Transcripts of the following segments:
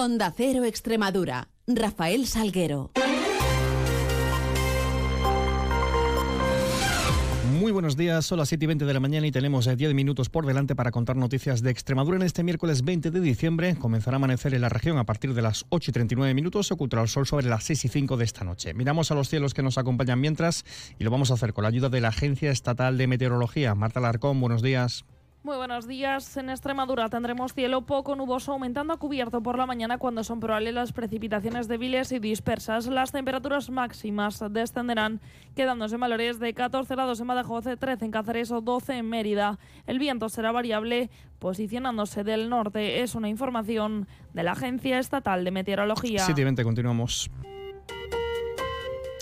Onda Cero Extremadura. Rafael Salguero. Muy buenos días, son las 7 y 20 de la mañana y tenemos 10 eh, minutos por delante para contar noticias de Extremadura en este miércoles 20 de diciembre. Comenzará a amanecer en la región a partir de las 8 y 39 minutos, se ocultará el sol sobre las 6 y 5 de esta noche. Miramos a los cielos que nos acompañan mientras y lo vamos a hacer con la ayuda de la Agencia Estatal de Meteorología. Marta Larcón, buenos días. Muy buenos días. En Extremadura tendremos cielo poco nuboso, aumentando a cubierto por la mañana cuando son probables las precipitaciones débiles y dispersas. Las temperaturas máximas descenderán, quedándose en valores de 14 grados en Badajoz, 13 en Cáceres o 12 en Mérida. El viento será variable, posicionándose del norte. Es una información de la Agencia Estatal de Meteorología. 7 continuamos.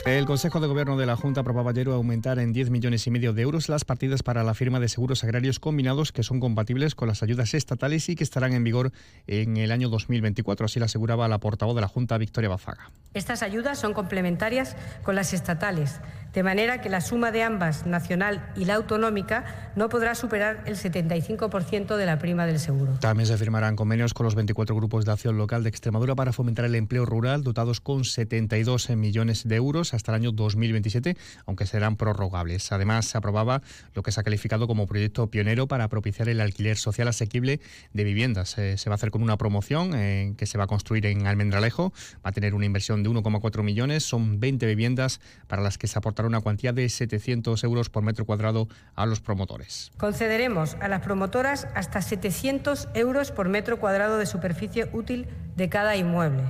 El Consejo de Gobierno de la Junta aprobaba ayer aumentar en 10 millones y medio de euros las partidas para la firma de seguros agrarios combinados que son compatibles con las ayudas estatales y que estarán en vigor en el año 2024. Así lo aseguraba la portavoz de la Junta, Victoria Bazaga. Estas ayudas son complementarias con las estatales de manera que la suma de ambas, nacional y la autonómica, no podrá superar el 75% de la prima del seguro. También se firmarán convenios con los 24 grupos de acción local de Extremadura para fomentar el empleo rural, dotados con 72 millones de euros hasta el año 2027, aunque serán prorrogables. Además, se aprobaba lo que se ha calificado como proyecto pionero para propiciar el alquiler social asequible de viviendas. Eh, se va a hacer con una promoción eh, que se va a construir en Almendralejo, va a tener una inversión de 1,4 millones, son 20 viviendas para las que se aportará una cuantía de 700 euros por metro cuadrado a los promotores. Concederemos a las promotoras hasta 700 euros por metro cuadrado de superficie útil de cada inmueble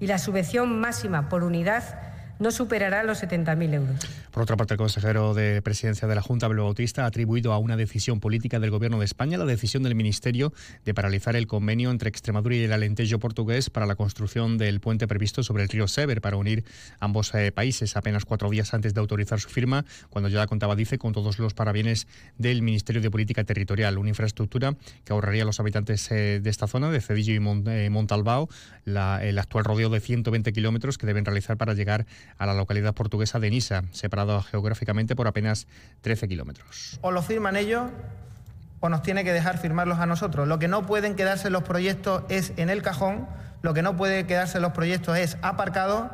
y la subvención máxima por unidad no superará los 70.000 euros. Por otra parte, el consejero de presidencia de la Junta, Abel Bautista, ha atribuido a una decisión política del Gobierno de España la decisión del Ministerio de paralizar el convenio entre Extremadura y el Alentejo portugués para la construcción del puente previsto sobre el río Sever para unir ambos eh, países apenas cuatro días antes de autorizar su firma, cuando ya contaba, dice, con todos los parabienes del Ministerio de Política Territorial, una infraestructura que ahorraría a los habitantes eh, de esta zona, de Cedillo y eh, Montalbao, el actual rodeo de 120 kilómetros que deben realizar para llegar a la localidad portuguesa de Nisa, separado geográficamente por apenas 13 kilómetros. O lo firman ellos o nos tiene que dejar firmarlos a nosotros. Lo que no pueden quedarse los proyectos es en el cajón, lo que no puede quedarse los proyectos es aparcado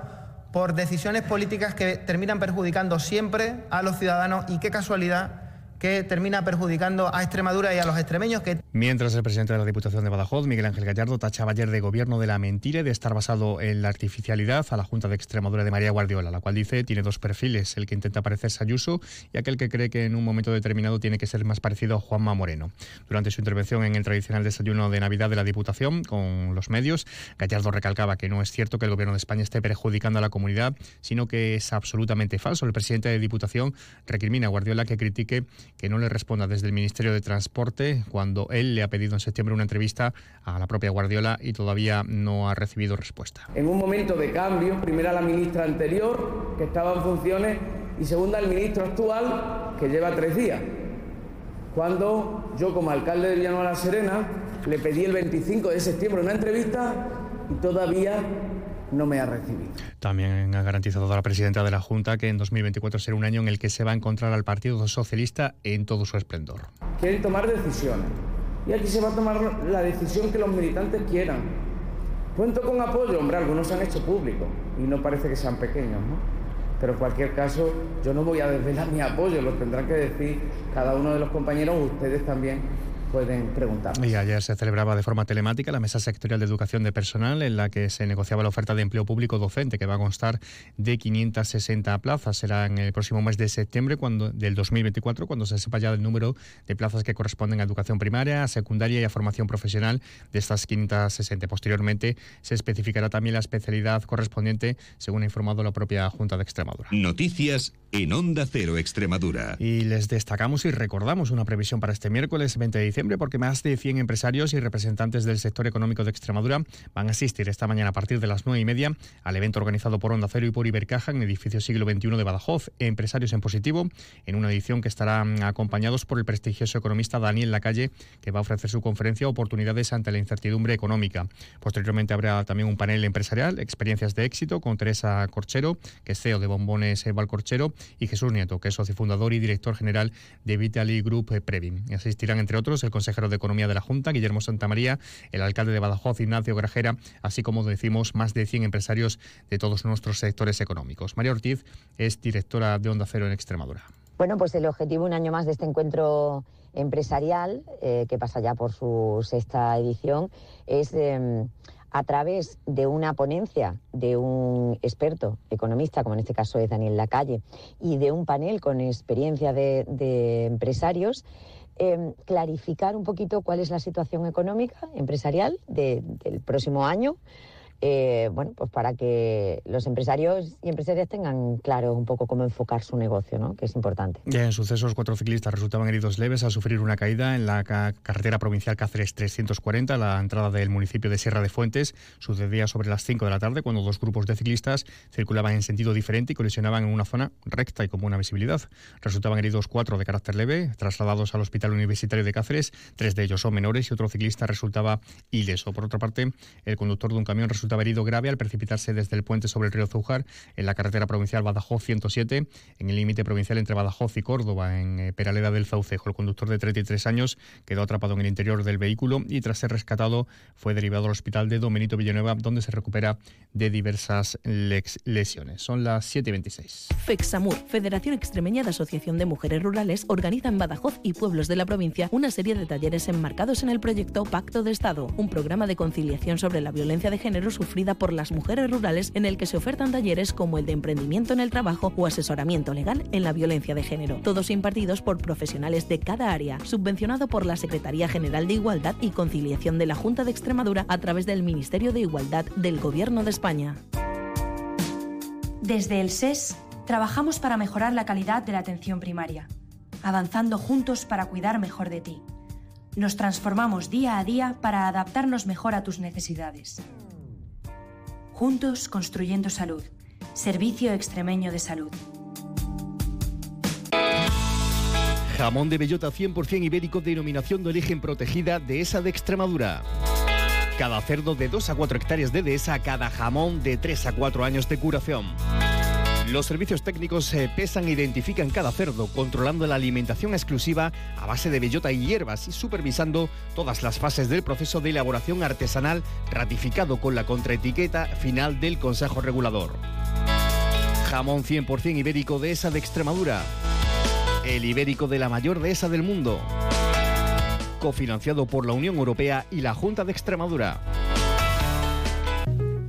por decisiones políticas que terminan perjudicando siempre a los ciudadanos y qué casualidad que termina perjudicando a Extremadura y a los extremeños. Que... Mientras el presidente de la Diputación de Badajoz, Miguel Ángel Gallardo, tachaba ayer de gobierno de la mentira y de estar basado en la artificialidad a la Junta de Extremadura de María Guardiola, la cual dice tiene dos perfiles, el que intenta parecerse a Ayuso y aquel que cree que en un momento determinado tiene que ser más parecido a Juanma Moreno. Durante su intervención en el tradicional desayuno de Navidad de la Diputación con los medios, Gallardo recalcaba que no es cierto que el gobierno de España esté perjudicando a la comunidad, sino que es absolutamente falso. El presidente de Diputación recrimina a Guardiola que critique que no le responda desde el Ministerio de Transporte cuando él le ha pedido en septiembre una entrevista a la propia Guardiola y todavía no ha recibido respuesta. En un momento de cambio, primera la ministra anterior, que estaba en funciones, y segunda el ministro actual, que lleva tres días. Cuando yo, como alcalde de Villanueva la Serena, le pedí el 25 de septiembre una entrevista y todavía no me ha recibido. También ha garantizado la presidenta de la Junta que en 2024 será un año en el que se va a encontrar al Partido Socialista en todo su esplendor. Quieren tomar decisiones y aquí se va a tomar la decisión que los militantes quieran. Cuento con apoyo, hombre, algunos se han hecho públicos y no parece que sean pequeños, ¿no? Pero en cualquier caso, yo no voy a desvelar mi apoyo, lo tendrán que decir cada uno de los compañeros, ustedes también, pueden preguntar. Y ayer se celebraba de forma telemática la Mesa Sectorial de Educación de Personal, en la que se negociaba la oferta de empleo público docente, que va a constar de 560 plazas. Será en el próximo mes de septiembre cuando, del 2024, cuando se sepa ya el número de plazas que corresponden a educación primaria, a secundaria y a formación profesional de estas 560. Posteriormente se especificará también la especialidad correspondiente, según ha informado la propia Junta de Extremadura. Noticias en Onda Cero Extremadura. Y les destacamos y recordamos una previsión para este miércoles 20 de diciembre porque más de 100 empresarios y representantes del sector económico de Extremadura van a asistir esta mañana a partir de las 9 y media al evento organizado por Onda Cero y por Ibercaja en el edificio siglo XXI de Badajoz, Empresarios en Positivo, en una edición que estarán acompañados por el prestigioso economista Daniel Lacalle, que va a ofrecer su conferencia Oportunidades ante la incertidumbre económica. Posteriormente habrá también un panel empresarial, Experiencias de éxito, con Teresa Corchero, que es CEO de Bombones Valcorchero, y Jesús Nieto, que es socio fundador y director general de Vitali Group eh, Previn. Asistirán, entre otros, el consejero de Economía de la Junta, Guillermo Santamaría, el alcalde de Badajoz, Ignacio Grajera, así como decimos más de 100 empresarios de todos nuestros sectores económicos. María Ortiz es directora de Onda Cero en Extremadura. Bueno, pues el objetivo un año más de este encuentro empresarial, eh, que pasa ya por su sexta edición, es em, a través de una ponencia de un experto economista, como en este caso es Daniel Lacalle, y de un panel con experiencia de, empresarios, em, clarificar un poquito cuál es la situación económica empresarial del próximo año eh, bueno, pues para que los empresarios y empresarias tengan claro un poco cómo enfocar su negocio, ¿no? que es importante. Ya en sucesos, cuatro ciclistas resultaban heridos leves al sufrir una caída en la carretera provincial Cáceres 340, la entrada del municipio de Sierra de Fuentes. Sucedía sobre las 5 de la tarde cuando dos grupos de ciclistas circulaban en sentido diferente y colisionaban en una zona recta y con buena visibilidad. Resultaban heridos cuatro de carácter leve, trasladados al Hospital Universitario de Cáceres. Tres de ellos son menores y otro ciclista resultaba ileso. Por otra parte, el conductor de un camión resultaba resultaba herido grave al precipitarse desde el puente sobre el río Zújar en la carretera provincial Badajoz 107, en el límite provincial entre Badajoz y Córdoba, en eh, Peraleda del Faucejo. El conductor de 33 años quedó atrapado en el interior del vehículo y tras ser rescatado fue derivado al hospital de Domenito Villanueva, donde se recupera de diversas lesiones. Son las 7.26. FEXAMUR, Federación Extremeña de Asociación de Mujeres Rurales, organiza en Badajoz y pueblos de la provincia una serie de talleres enmarcados en el proyecto Pacto de Estado, un programa de conciliación sobre la violencia de género sufrida por las mujeres rurales en el que se ofertan talleres como el de emprendimiento en el trabajo o asesoramiento legal en la violencia de género, todos impartidos por profesionales de cada área, subvencionado por la Secretaría General de Igualdad y Conciliación de la Junta de Extremadura a través del Ministerio de Igualdad del Gobierno de España. Desde el SES trabajamos para mejorar la calidad de la atención primaria, avanzando juntos para cuidar mejor de ti. Nos transformamos día a día para adaptarnos mejor a tus necesidades. Juntos construyendo salud. Servicio Extremeño de Salud. Jamón de bellota 100% ibérico denominación de origen protegida de esa de Extremadura. Cada cerdo de 2 a 4 hectáreas de dehesa, cada jamón de 3 a 4 años de curación. Los servicios técnicos se pesan e identifican cada cerdo, controlando la alimentación exclusiva a base de bellota y hierbas y supervisando todas las fases del proceso de elaboración artesanal ratificado con la contraetiqueta final del Consejo Regulador. Jamón 100% ibérico de esa de Extremadura. El ibérico de la mayor dehesa del mundo. Cofinanciado por la Unión Europea y la Junta de Extremadura.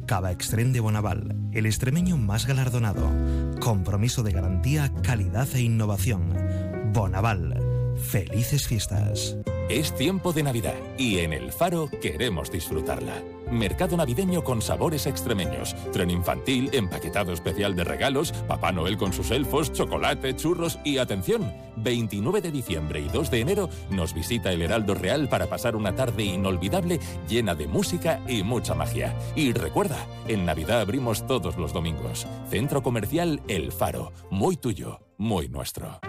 Cava Extrem de Bonaval, el extremeño más galardonado. Compromiso de garantía, calidad e innovación. Bonaval. Felices fiestas. Es tiempo de Navidad y en El Faro queremos disfrutarla. Mercado navideño con sabores extremeños, tren infantil, empaquetado especial de regalos, Papá Noel con sus elfos, chocolate, churros y atención, 29 de diciembre y 2 de enero nos visita el Heraldo Real para pasar una tarde inolvidable llena de música y mucha magia. Y recuerda, en Navidad abrimos todos los domingos. Centro Comercial El Faro, muy tuyo, muy nuestro.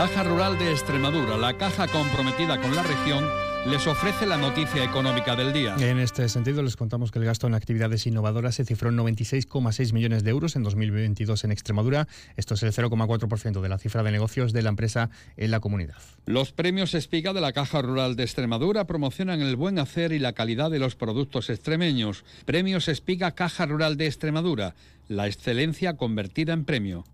Caja Rural de Extremadura, la caja comprometida con la región les ofrece la noticia económica del día. En este sentido, les contamos que el gasto en actividades innovadoras se cifró en 96,6 millones de euros en 2022 en Extremadura. Esto es el 0,4% de la cifra de negocios de la empresa en la comunidad. Los premios Espiga de la Caja Rural de Extremadura promocionan el buen hacer y la calidad de los productos extremeños. Premios Espiga Caja Rural de Extremadura, la excelencia convertida en premio.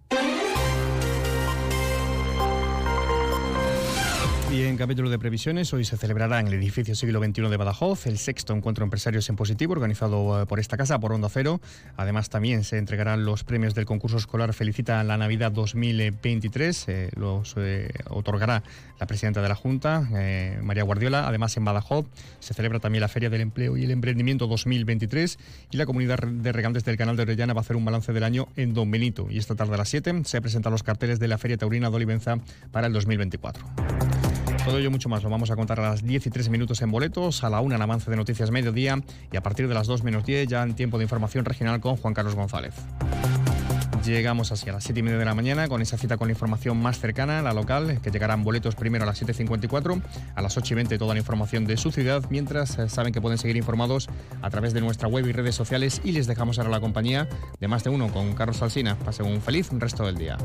Y en capítulo de previsiones, hoy se celebrará en el edificio siglo XXI de Badajoz el sexto encuentro empresarios en positivo organizado eh, por esta casa, por Onda Cero. Además, también se entregarán los premios del concurso escolar Felicita la Navidad 2023. Eh, los eh, otorgará la presidenta de la Junta, María Guardiola. Además, en Badajoz se celebra también la Feria del Empleo y el Emprendimiento 2023 y la comunidad de regantes del Canal de Orellana va a hacer un balance del año en Don Benito. Y esta tarde a las 7 se presentan los carteles de la Feria Taurina de Olivenza para el 2024. Todo ello mucho más lo vamos a contar a las 10 y 3 minutos en boletos, a la 1 en avance de noticias mediodía y a partir de las 2 menos 10 ya en tiempo de información regional con Juan Carlos González. Llegamos así a las 7 y media de la mañana con esa cita con información más cercana, la local, que llegarán boletos primero a las 7.54, a las 8 y 20 toda la información de su ciudad, mientras eh, saben que pueden seguir informados a través de nuestra web y redes sociales y les dejamos ahora la compañía de más de uno con Carlos Alsina. Pasen un feliz resto del día.